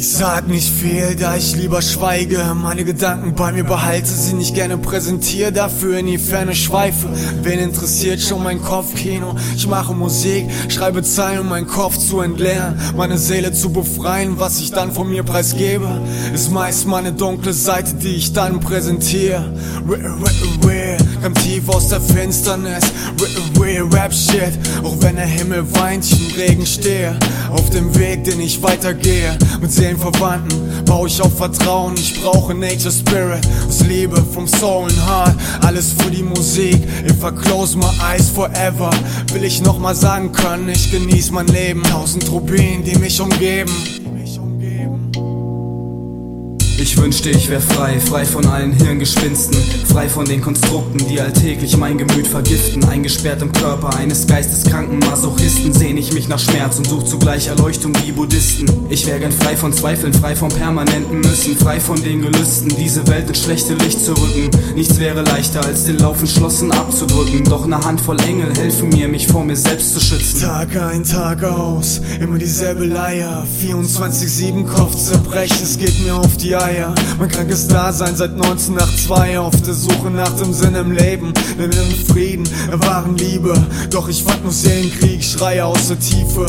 Ich sag nicht viel, da ich lieber schweige. Meine Gedanken bei mir behalte, sie nicht gerne präsentiere, dafür in die Ferne schweife. Wen interessiert schon mein Kopfkino? Ich mache Musik, schreibe Zeilen, um meinen Kopf zu entleeren, meine Seele zu befreien. Was ich dann von mir preisgebe, ist meist meine dunkle Seite, die ich dann präsentiere. Kam tief aus der Finsternis, Rap Shit. Auch wenn der Himmel weint, ich im Regen stehe. Auf dem Weg, den ich weitergehe. Mit Seelenverwandten baue ich auf Vertrauen. Ich brauche Nature Spirit aus Liebe vom Soul and Heart. Alles für die Musik. If I close my eyes forever, will ich nochmal sagen können, ich genieße mein Leben. Tausend Rubinen, die mich umgeben. Ich wünschte, ich wär frei, frei von allen Hirngespinsten, frei von den Konstrukten, die alltäglich mein Gemüt vergiften. Eingesperrt im Körper eines geisteskranken Masochisten sehne ich mich nach Schmerz und such zugleich Erleuchtung wie Buddhisten. Ich wär gern frei von Zweifeln, frei vom permanenten Müssen, frei von den Gelüsten, diese Welt ins schlechte Licht zu rücken. Nichts wäre leichter, als den Lauf entschlossen abzudrücken. Doch eine Handvoll Engel helfen mir, mich vor mir selbst zu schützen. Tag ein, Tag aus, immer dieselbe Leier. 24-7 Kopf zerbrechen, es geht mir auf die Eier. Eier. Mein krankes Dasein seit 1982 auf der Suche nach dem Sinn im Leben, denn im Frieden, der wahren Liebe. Doch ich fand nur Seelenkrieg, schreie aus der Tiefe.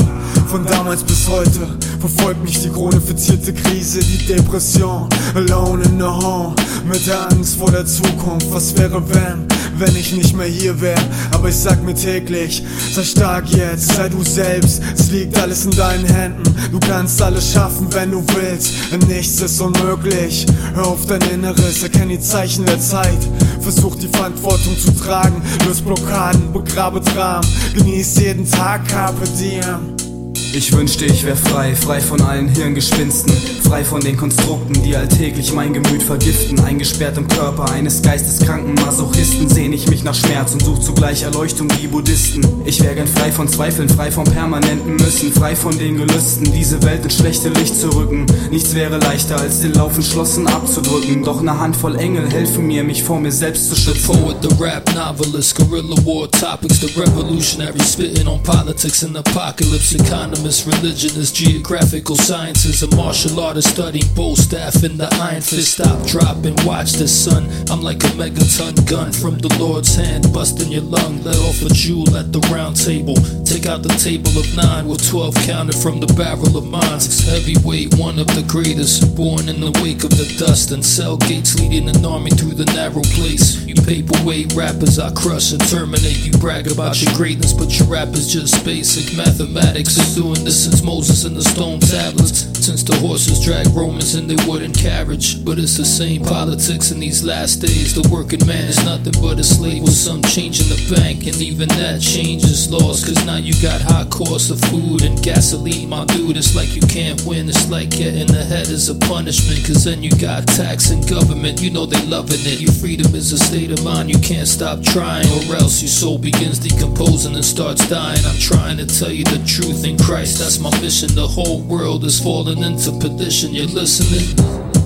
Von damals bis heute verfolgt mich die chronifizierte Krise, die Depression. Alone in the home, mit der Angst vor der Zukunft. Was wäre, wenn, wenn ich nicht mehr hier wäre? Aber ich sag mir täglich, sei stark jetzt, sei du selbst. Es liegt alles in deinen Händen. Du kannst alles schaffen, wenn du willst. Nichts ist unmöglich. Hör auf dein Inneres, erkenn die Zeichen der Zeit. Versuch die Verantwortung zu tragen. Löst Blockaden, begrabe Dramen. Genieß jeden Tag, Carpe Diem. Ich wünschte, ich wär frei, frei von allen Hirngespinsten, frei von den Konstrukten, die alltäglich mein Gemüt vergiften. Eingesperrt im Körper eines geisteskranken Masochisten sehne ich mich nach Schmerz und such zugleich Erleuchtung wie Buddhisten. Ich wär gern frei von Zweifeln, frei vom permanenten Müssen, frei von den Gelüsten, diese Welt ins schlechte Licht zu rücken. Nichts wäre leichter, als den Lauf entschlossen abzudrücken. Doch eine Handvoll Engel helfen mir, mich vor mir selbst zu schützen. Poet, the rap novelist, guerrilla war topics, the revolutionary spitting on politics and apocalypse economy. Economist, religionists, geographical sciences, a martial artist studying bow staff in the iron fist. Stop, drop, and watch the sun. I'm like a megaton gun from the Lord's hand, busting your lung. Let off a jewel at the round table. Take out the table of nine with 12 counted from the barrel of mines. Heavyweight, one of the greatest, born in the wake of the dust and cell gates leading an army through the narrow place. You paperweight rappers, I crush and terminate. You brag about your greatness, but your rap is just basic mathematics. Doing this since Moses and the stone tablets. Since the horses dragged Romans in their wooden carriage. But it's the same politics in these last days. The working man is nothing but a slave with some change in the bank. And even that change is lost. Cause now you got high costs of food and gasoline. My dude, it's like you can't win. It's like getting ahead is a punishment. Cause then you got tax and government. You know they loving it. Your freedom is a state of mind. You can't stop trying. Or else your soul begins decomposing and starts dying. I'm trying to tell you the truth in Christ. That's my mission. The whole world is falling into perdition. You're listening.